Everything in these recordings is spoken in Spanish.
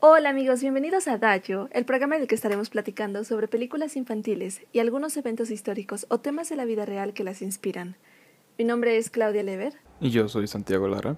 Hola amigos, bienvenidos a Dayo, el programa en el que estaremos platicando sobre películas infantiles y algunos eventos históricos o temas de la vida real que las inspiran. Mi nombre es Claudia Lever. Y yo soy Santiago Lara.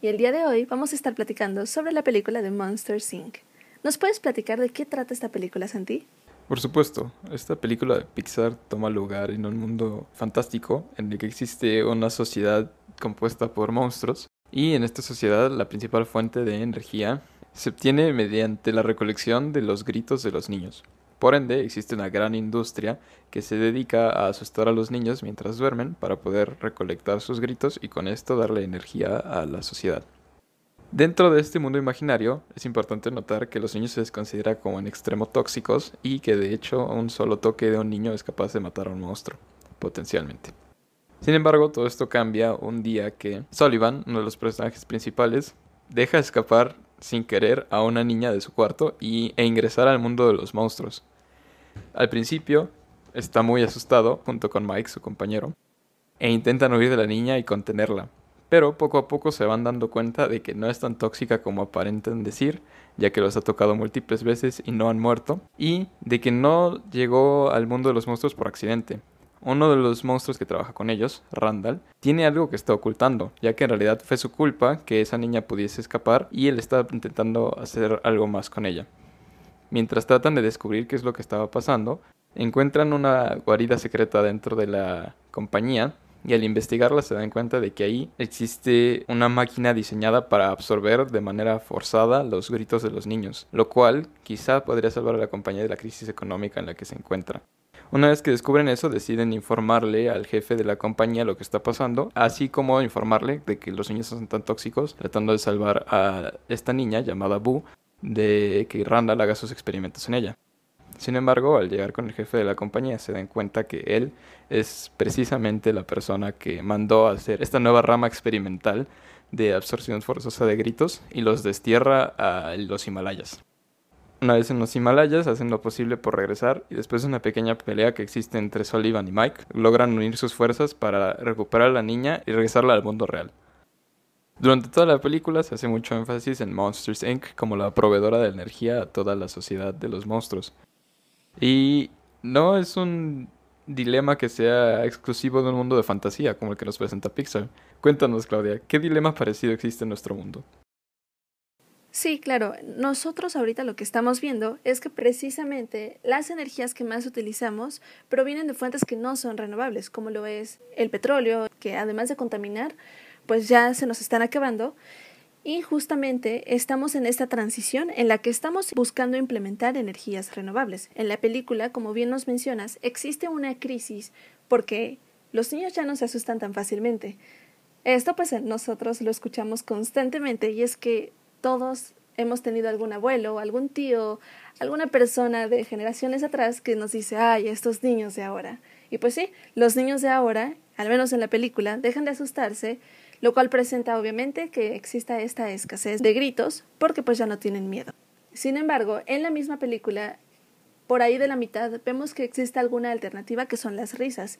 Y el día de hoy vamos a estar platicando sobre la película de Monsters Inc. ¿Nos puedes platicar de qué trata esta película, Santi? Por supuesto, esta película de Pixar toma lugar en un mundo fantástico en el que existe una sociedad compuesta por monstruos y en esta sociedad la principal fuente de energía se obtiene mediante la recolección de los gritos de los niños. Por ende, existe una gran industria que se dedica a asustar a los niños mientras duermen para poder recolectar sus gritos y con esto darle energía a la sociedad. Dentro de este mundo imaginario, es importante notar que los niños se les considera como en extremo tóxicos y que de hecho un solo toque de un niño es capaz de matar a un monstruo, potencialmente. Sin embargo, todo esto cambia un día que Sullivan, uno de los personajes principales, deja escapar sin querer a una niña de su cuarto y, e ingresar al mundo de los monstruos. Al principio, está muy asustado, junto con Mike, su compañero, e intentan huir de la niña y contenerla. Pero poco a poco se van dando cuenta de que no es tan tóxica como aparentan decir, ya que los ha tocado múltiples veces y no han muerto, y de que no llegó al mundo de los monstruos por accidente, uno de los monstruos que trabaja con ellos, Randall, tiene algo que está ocultando, ya que en realidad fue su culpa que esa niña pudiese escapar y él está intentando hacer algo más con ella. Mientras tratan de descubrir qué es lo que estaba pasando, encuentran una guarida secreta dentro de la compañía y al investigarla se dan cuenta de que ahí existe una máquina diseñada para absorber de manera forzada los gritos de los niños, lo cual quizá podría salvar a la compañía de la crisis económica en la que se encuentra. Una vez que descubren eso, deciden informarle al jefe de la compañía lo que está pasando, así como informarle de que los niños son tan tóxicos, tratando de salvar a esta niña llamada Boo de que Randall haga sus experimentos en ella. Sin embargo, al llegar con el jefe de la compañía se dan cuenta que él es precisamente la persona que mandó a hacer esta nueva rama experimental de absorción forzosa de gritos y los destierra a los Himalayas. Una vez en los Himalayas hacen lo posible por regresar y después de una pequeña pelea que existe entre Sullivan y Mike, logran unir sus fuerzas para recuperar a la niña y regresarla al mundo real. Durante toda la película se hace mucho énfasis en Monsters Inc. como la proveedora de energía a toda la sociedad de los monstruos. Y no es un dilema que sea exclusivo de un mundo de fantasía como el que nos presenta Pixar. Cuéntanos, Claudia, ¿qué dilema parecido existe en nuestro mundo? Sí, claro. Nosotros ahorita lo que estamos viendo es que precisamente las energías que más utilizamos provienen de fuentes que no son renovables, como lo es el petróleo, que además de contaminar, pues ya se nos están acabando. Y justamente estamos en esta transición en la que estamos buscando implementar energías renovables. En la película, como bien nos mencionas, existe una crisis porque los niños ya no se asustan tan fácilmente. Esto pues nosotros lo escuchamos constantemente y es que todos hemos tenido algún abuelo, algún tío, alguna persona de generaciones atrás que nos dice, ay, estos niños de ahora. Y pues sí, los niños de ahora, al menos en la película, dejan de asustarse, lo cual presenta obviamente que exista esta escasez de gritos porque pues ya no tienen miedo. Sin embargo, en la misma película, por ahí de la mitad, vemos que existe alguna alternativa que son las risas.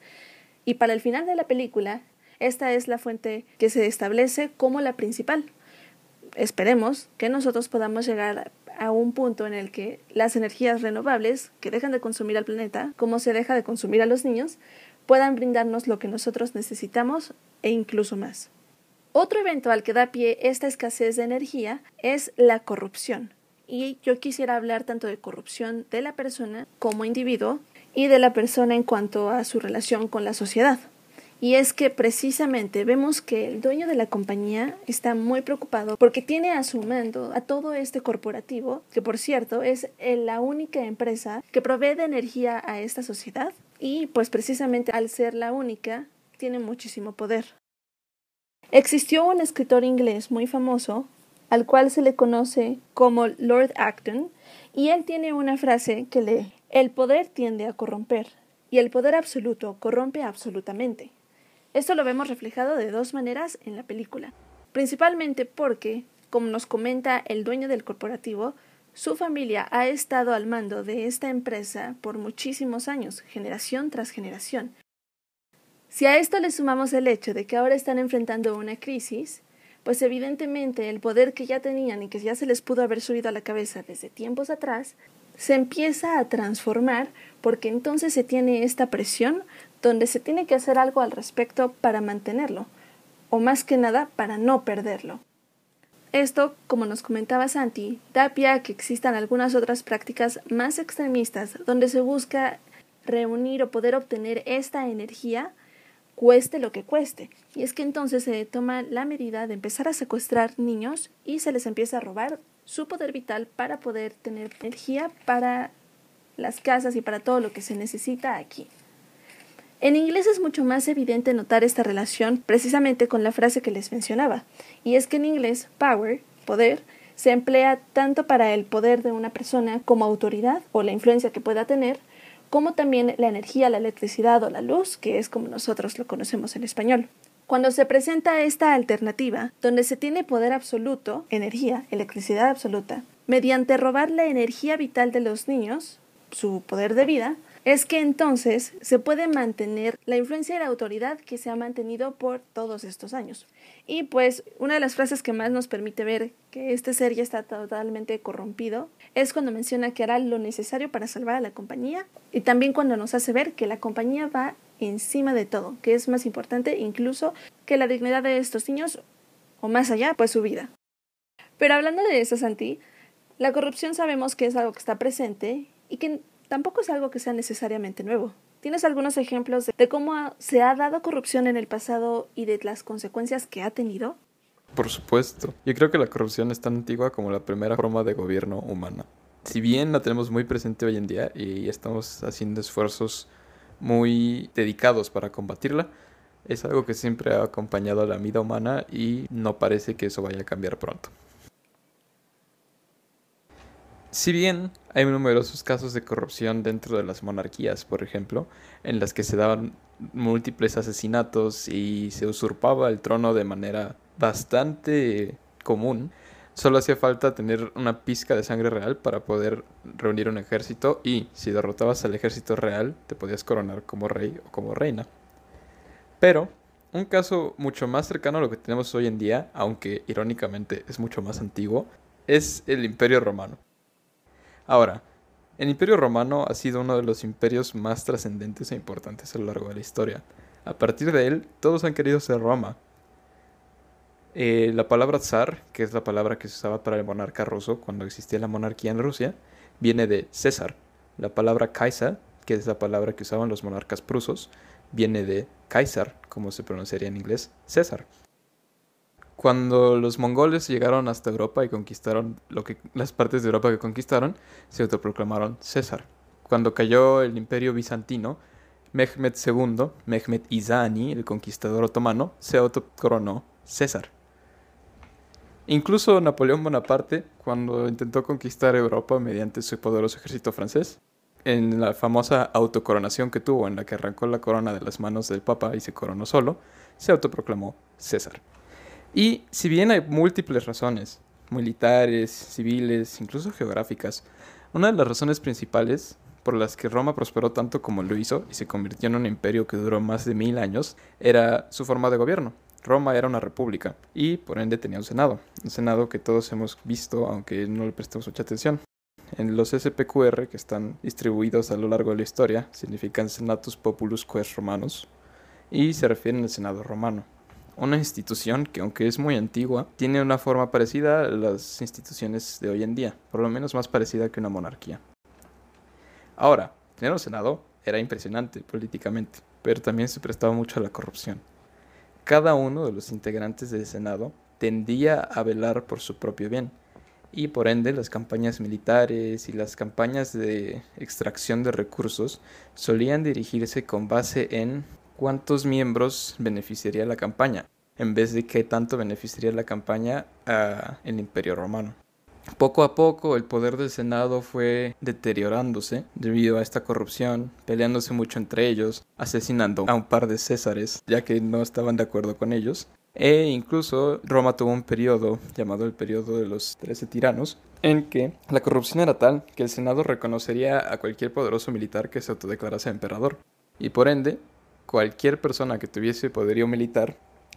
Y para el final de la película, esta es la fuente que se establece como la principal, esperemos que nosotros podamos llegar a un punto en el que las energías renovables que dejan de consumir al planeta, como se deja de consumir a los niños, puedan brindarnos lo que nosotros necesitamos e incluso más. Otro evento al que da pie esta escasez de energía es la corrupción. Y yo quisiera hablar tanto de corrupción de la persona como individuo y de la persona en cuanto a su relación con la sociedad. Y es que precisamente vemos que el dueño de la compañía está muy preocupado porque tiene a su mando a todo este corporativo, que por cierto es la única empresa que provee de energía a esta sociedad y pues precisamente al ser la única tiene muchísimo poder. Existió un escritor inglés muy famoso al cual se le conoce como Lord Acton y él tiene una frase que lee El poder tiende a corromper y el poder absoluto corrompe absolutamente. Esto lo vemos reflejado de dos maneras en la película, principalmente porque, como nos comenta el dueño del corporativo, su familia ha estado al mando de esta empresa por muchísimos años, generación tras generación. Si a esto le sumamos el hecho de que ahora están enfrentando una crisis, pues evidentemente el poder que ya tenían y que ya se les pudo haber subido a la cabeza desde tiempos atrás, se empieza a transformar porque entonces se tiene esta presión donde se tiene que hacer algo al respecto para mantenerlo, o más que nada para no perderlo. Esto, como nos comentaba Santi, da pie a que existan algunas otras prácticas más extremistas donde se busca reunir o poder obtener esta energía cueste lo que cueste. Y es que entonces se toma la medida de empezar a secuestrar niños y se les empieza a robar su poder vital para poder tener energía para las casas y para todo lo que se necesita aquí. En inglés es mucho más evidente notar esta relación precisamente con la frase que les mencionaba, y es que en inglés power, poder, se emplea tanto para el poder de una persona como autoridad o la influencia que pueda tener, como también la energía, la electricidad o la luz, que es como nosotros lo conocemos en español. Cuando se presenta esta alternativa, donde se tiene poder absoluto, energía, electricidad absoluta, mediante robar la energía vital de los niños, su poder de vida, es que entonces se puede mantener la influencia y la autoridad que se ha mantenido por todos estos años. Y pues una de las frases que más nos permite ver que este ser ya está totalmente corrompido es cuando menciona que hará lo necesario para salvar a la compañía y también cuando nos hace ver que la compañía va encima de todo, que es más importante incluso que la dignidad de estos niños o más allá, pues su vida. Pero hablando de eso, Santi, la corrupción sabemos que es algo que está presente y que tampoco es algo que sea necesariamente nuevo. ¿Tienes algunos ejemplos de, cómo se ha dado corrupción en el pasado y de las consecuencias que ha tenido? Por supuesto. Yo creo que la corrupción es tan antigua como la primera forma de gobierno humana. Si bien la tenemos muy presente hoy en día y estamos haciendo esfuerzos muy dedicados para combatirla, es algo que siempre ha acompañado a la vida humana y no parece que eso vaya a cambiar pronto. Si bien hay numerosos casos de corrupción dentro de las monarquías, por ejemplo, en las que se daban múltiples asesinatos y se usurpaba el trono de manera bastante común, solo hacía falta tener una pizca de sangre real para poder reunir un ejército y si derrotabas al ejército real te podías coronar como rey o como reina. Pero un caso mucho más cercano a lo que tenemos hoy en día, aunque irónicamente es mucho más antiguo, es el Imperio Romano. Ahora, el Imperio Romano ha sido uno de los imperios más trascendentes e importantes a lo largo de la historia. A partir de él, todos han querido ser Roma. Eh, la palabra zar, que es la palabra que se usaba para el monarca ruso cuando existía la monarquía en Rusia, viene de César. La palabra Kaiser, que es la palabra que usaban los monarcas prusos, viene de Kaiser, como se pronunciaría en inglés, César. Cuando los mongoles llegaron hasta Europa y conquistaron las partes de Europa que conquistaron, se autoproclamaron César. Cuando cayó el imperio bizantino, Mehmed II, Mehmed Izani, el conquistador otomano, se autocoronó César. Incluso Napoleón Bonaparte, cuando intentó conquistar Europa mediante su poderoso ejército francés, en la famosa autocoronación que tuvo, en la que arrancó la corona de las manos del Papa y se coronó solo, se autoproclamó César. Y si bien hay múltiples razones, militares, civiles, incluso geográficas, una de las razones principales por las que Roma prosperó tanto como lo hizo y se convirtió en un imperio que duró más de mil años era su forma de gobierno. Roma era una república y por ende tenía un senado, un senado que todos hemos visto aunque no le prestamos mucha atención. En los SPQR que están distribuidos a lo largo de la historia significan Senatus Populus Ques Romanus y se refieren al Senado romano una institución que aunque es muy antigua, tiene una forma parecida a las instituciones de hoy en día, por lo menos más parecida que una monarquía. Ahora, tener un Senado era impresionante políticamente, pero también se prestaba mucho a la corrupción. Cada uno de los integrantes del Senado tendía a velar por su propio bien, y por ende las campañas militares y las campañas de extracción de recursos solían dirigirse con base en cuántos miembros beneficiaría la campaña, en vez de qué tanto beneficiaría la campaña al Imperio Romano. Poco a poco el poder del Senado fue deteriorándose debido a esta corrupción, peleándose mucho entre ellos, asesinando a un par de césares ya que no estaban de acuerdo con ellos. E incluso Roma tuvo un periodo llamado el periodo de los Trece Tiranos, en que la corrupción era tal que el Senado reconocería a cualquier poderoso militar que se autodeclarase emperador, y por ende cualquier persona que tuviese poderío militar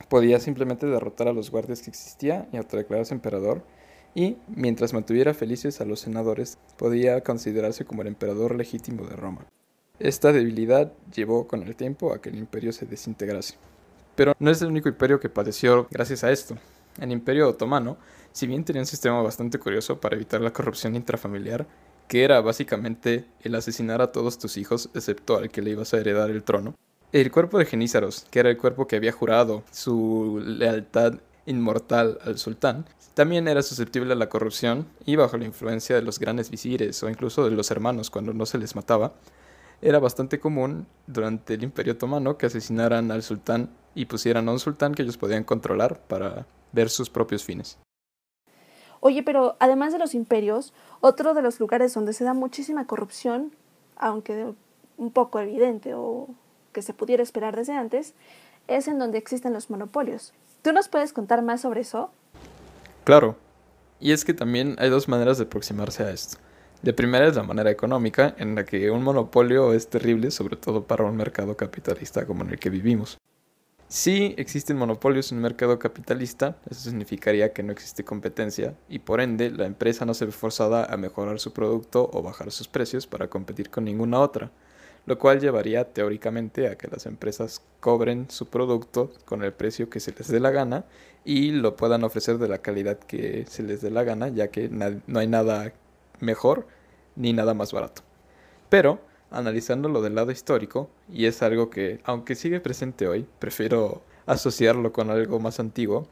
podía simplemente derrotar a los guardias que existía y autodeclararse emperador, y, mientras mantuviera felices a los senadores, podía considerarse como el emperador legítimo de Roma. Esta debilidad llevó con el tiempo a que el imperio se desintegrase. Pero no es el único imperio que padeció gracias a esto. El imperio otomano, si bien tenía un sistema bastante curioso para evitar la corrupción intrafamiliar, que era básicamente el asesinar a todos tus hijos excepto al que le ibas a heredar el trono, el cuerpo de Genízaros, que era el cuerpo que había jurado su lealtad inmortal al sultán, también era susceptible a la corrupción y bajo la influencia de los grandes visires o incluso de los hermanos cuando no se les mataba, era bastante común durante el Imperio Otomano que asesinaran al sultán y pusieran a un sultán que ellos podían controlar para ver sus propios fines. Oye, pero además de los imperios, otro de los lugares donde se da muchísima corrupción, aunque un poco evidente o que se pudiera esperar desde antes, es en donde existen los monopolios. ¿Tú nos puedes contar más sobre eso? Claro. Y es que también hay dos maneras de aproximarse a esto. De primera es la manera económica, en la que un monopolio es terrible, sobre todo para un mercado capitalista como en el que vivimos. Si existen monopolios en un mercado capitalista, eso significaría que no existe competencia y por ende la empresa no se ve forzada a mejorar su producto o bajar sus precios para competir con ninguna otra lo cual llevaría teóricamente a que las empresas cobren su producto con el precio que se les dé la gana y lo puedan ofrecer de la calidad que se les dé la gana, ya que no hay nada mejor ni nada más barato. Pero, analizándolo del lado histórico, y es algo que, aunque sigue presente hoy, prefiero asociarlo con algo más antiguo,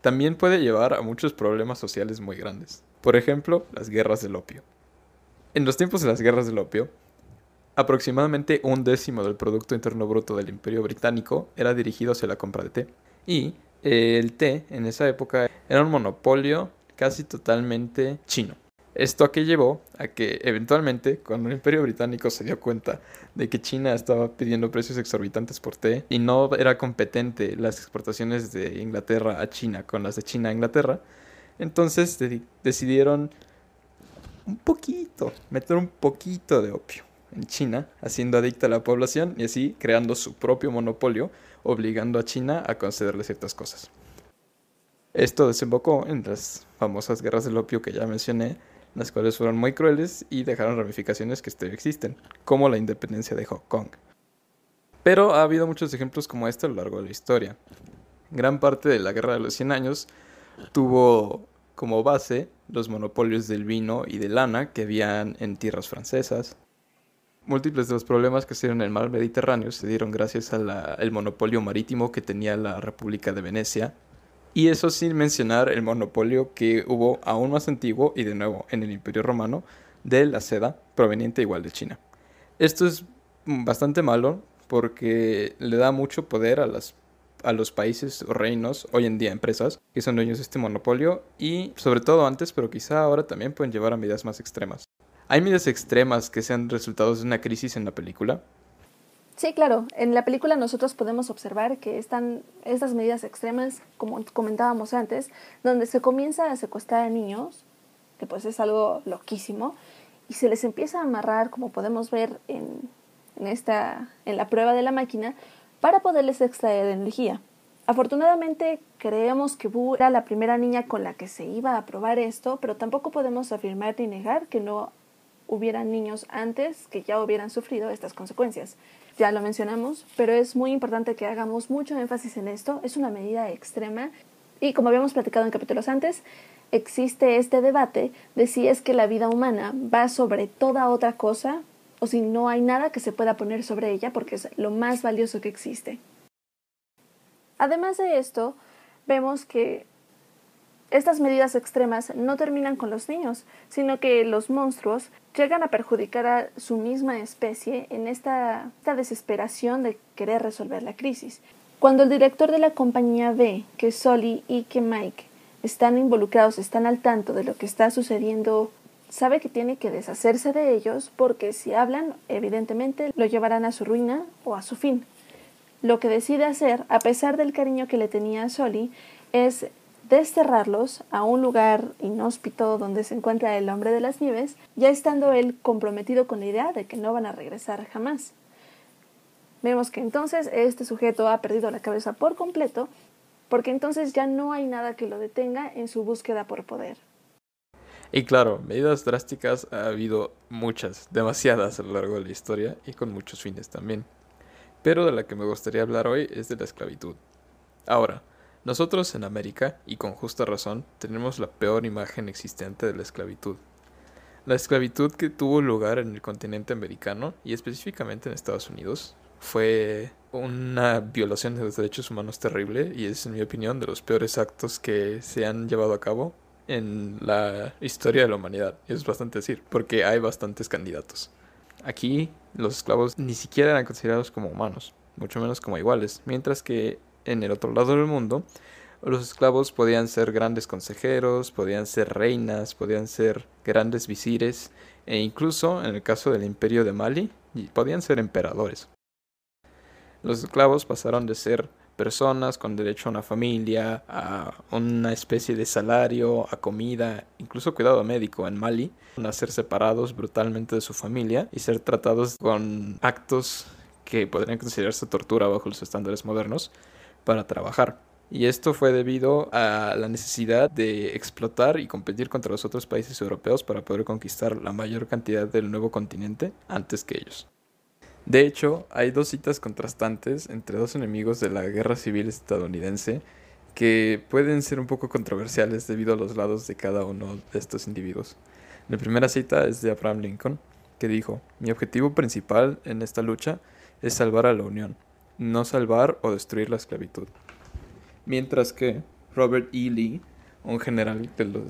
también puede llevar a muchos problemas sociales muy grandes. Por ejemplo, las guerras del opio. En los tiempos de las guerras del opio, Aproximadamente un décimo del Producto Interno Bruto del Imperio Británico era dirigido hacia la compra de té. Y eh, el té en esa época era un monopolio casi totalmente chino. Esto a que llevó a que eventualmente, cuando el Imperio Británico se dio cuenta de que China estaba pidiendo precios exorbitantes por té y no era competente las exportaciones de Inglaterra a China con las de China a Inglaterra, entonces decidieron un poquito, meter un poquito de opio en China, haciendo adicta a la población y así creando su propio monopolio, obligando a China a concederle ciertas cosas. Esto desembocó en las famosas guerras del opio que ya mencioné, las cuales fueron muy crueles y dejaron ramificaciones que todavía existen, como la independencia de Hong Kong. Pero ha habido muchos ejemplos como este a lo largo de la historia. Gran parte de la Guerra de los 100 Años tuvo como base los monopolios del vino y de lana que habían en tierras francesas, múltiples de los problemas que se dieron en el mar Mediterráneo se dieron gracias al monopolio marítimo que tenía la República de Venecia. Y eso sin mencionar el monopolio que hubo aún más antiguo y de nuevo en el Imperio Romano de la seda proveniente igual de China. Esto es bastante malo porque le da mucho poder a, las, a los países o reinos, hoy en día empresas, que son dueños de este monopolio y sobre todo antes, pero quizá ahora también pueden llevar a medidas más extremas. ¿Hay medidas extremas que sean resultados de una crisis en la película? Sí, claro. En la película nosotros podemos observar que están estas medidas extremas, como comentábamos antes, donde se comienza a secuestrar a niños, que pues es algo loquísimo, y se les empieza a amarrar, como podemos ver en, esta, en la prueba de la máquina, para poderles extraer energía. Afortunadamente creemos que Bu era la primera niña con la que se iba a probar esto, pero tampoco podemos afirmar ni negar que no hubieran niños antes que ya hubieran sufrido estas consecuencias. Ya lo mencionamos, pero es muy importante que hagamos mucho énfasis en esto. Es una medida extrema y como habíamos platicado en capítulos antes, existe este debate de si es que la vida humana va sobre toda otra cosa o si no hay nada que se pueda poner sobre ella porque es lo más valioso que existe. Además de esto, vemos que estas medidas extremas no terminan con los niños, sino que los monstruos llegan a perjudicar a su misma especie en esta, desesperación de querer resolver la crisis. Cuando el director de la compañía ve que Sully y que Mike están involucrados, están al tanto de lo que está sucediendo, sabe que tiene que deshacerse de ellos porque si hablan, evidentemente lo llevarán a su ruina o a su fin. Lo que decide hacer, a pesar del cariño que le tenía a Sully, es desterrarlos a un lugar inhóspito donde se encuentra el hombre de las nieves, ya estando él comprometido con la idea de que no van a regresar jamás. Vemos que entonces este sujeto ha perdido la cabeza por completo porque entonces ya no hay nada que lo detenga en su búsqueda por poder. Y claro, medidas drásticas ha habido muchas, demasiadas a lo largo de la historia y con muchos fines también. Pero de la que me gustaría hablar hoy es de la esclavitud. Ahora, nosotros en América, y con justa razón, tenemos la peor imagen existente de la esclavitud. La esclavitud que tuvo lugar en el continente americano, y específicamente en Estados Unidos, fue una violación de los derechos humanos terrible y es, en mi opinión, de los peores actos que se han llevado a cabo en la historia de la humanidad. Es bastante decir, porque hay bastantes candidatos. Aquí los esclavos ni siquiera eran considerados como humanos, mucho menos como iguales, mientras que en el otro lado del mundo los esclavos podían ser grandes consejeros, podían ser reinas, podían ser grandes visires e incluso en el caso del imperio de Mali podían ser emperadores. Los esclavos pasaron de ser personas con derecho a una familia, a una especie de salario, a comida, incluso cuidado médico en Mali, a ser separados brutalmente de su familia y ser tratados con actos que podrían considerarse tortura bajo los estándares modernos para trabajar. Y esto fue debido a la necesidad de explotar y competir contra los otros países europeos para poder conquistar la mayor cantidad del nuevo continente antes que ellos. De hecho, hay dos citas contrastantes entre dos enemigos de la guerra civil estadounidense que pueden ser un poco controversiales debido a los lados de cada uno de estos individuos. La primera cita es de Abraham Lincoln, que dijo, mi objetivo principal en esta lucha es salvar a la Unión, no salvar o destruir la esclavitud. Mientras que Robert E. Lee, un general del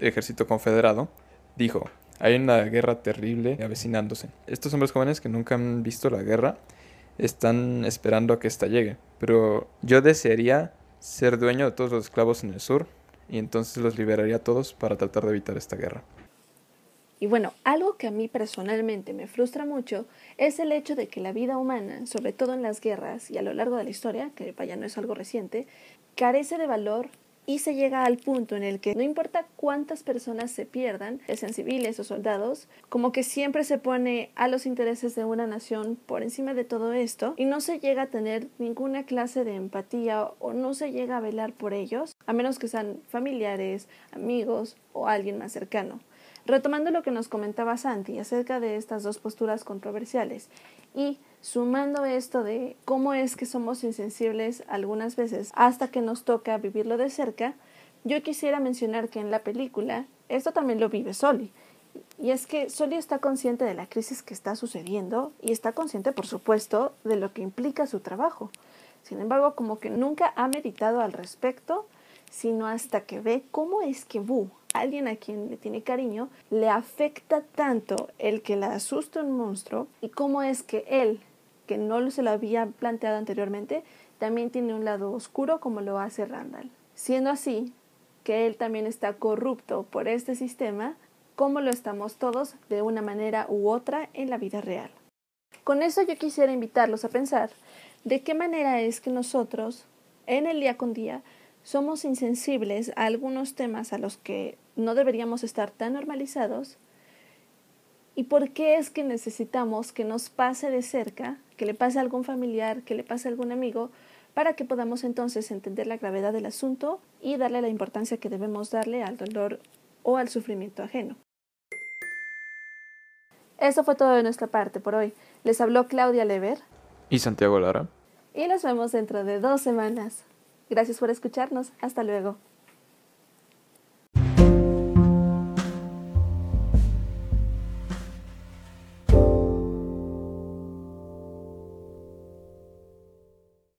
ejército confederado, dijo, hay una guerra terrible avecinándose. Estos hombres jóvenes que nunca han visto la guerra están esperando a que ésta llegue. Pero yo desearía ser dueño de todos los esclavos en el sur y entonces los liberaría a todos para tratar de evitar esta guerra. Y bueno, algo que a mí personalmente me frustra mucho es el hecho de que la vida humana, sobre todo en las guerras y a lo largo de la historia, que vaya no es algo reciente, carece de valor y se llega al punto en el que no importa cuántas personas se pierdan, sean civiles o soldados, como que siempre se pone a los intereses de una nación por encima de todo esto y no se llega a tener ninguna clase de empatía o no se llega a velar por ellos, a menos que sean familiares, amigos o alguien más cercano. Retomando lo que nos comentaba Santi acerca de estas dos posturas controversiales y sumando esto de cómo es que somos insensibles algunas veces hasta que nos toca vivirlo de cerca, yo quisiera mencionar que en la película esto también lo vive Soli. Y es que Soli está consciente de la crisis que está sucediendo y está consciente, por supuesto, de lo que implica su trabajo. Sin embargo, como que nunca ha meditado al respecto, sino hasta que ve cómo es que Bu, alguien a quien le tiene cariño, le afecta tanto el que la asusta un monstruo y cómo es que él, que no se lo había planteado anteriormente, también tiene un lado oscuro como lo hace Randall. Siendo así, que él también está corrupto por este sistema, como lo estamos todos de una manera u otra en la vida real. Con eso yo quisiera invitarlos a pensar de qué manera es que nosotros, en el día con día, somos insensibles a algunos temas a los que no deberíamos estar tan normalizados ¿Y por qué es que necesitamos que nos pase de cerca, que le pase a algún familiar, que le pase a algún amigo, para que podamos entonces entender la gravedad del asunto y darle la importancia que debemos darle al dolor o al sufrimiento ajeno? Eso fue todo de nuestra parte por hoy. Les habló Claudia Lever y Santiago Lara. Y nos vemos dentro de dos semanas. Gracias por escucharnos. Hasta luego.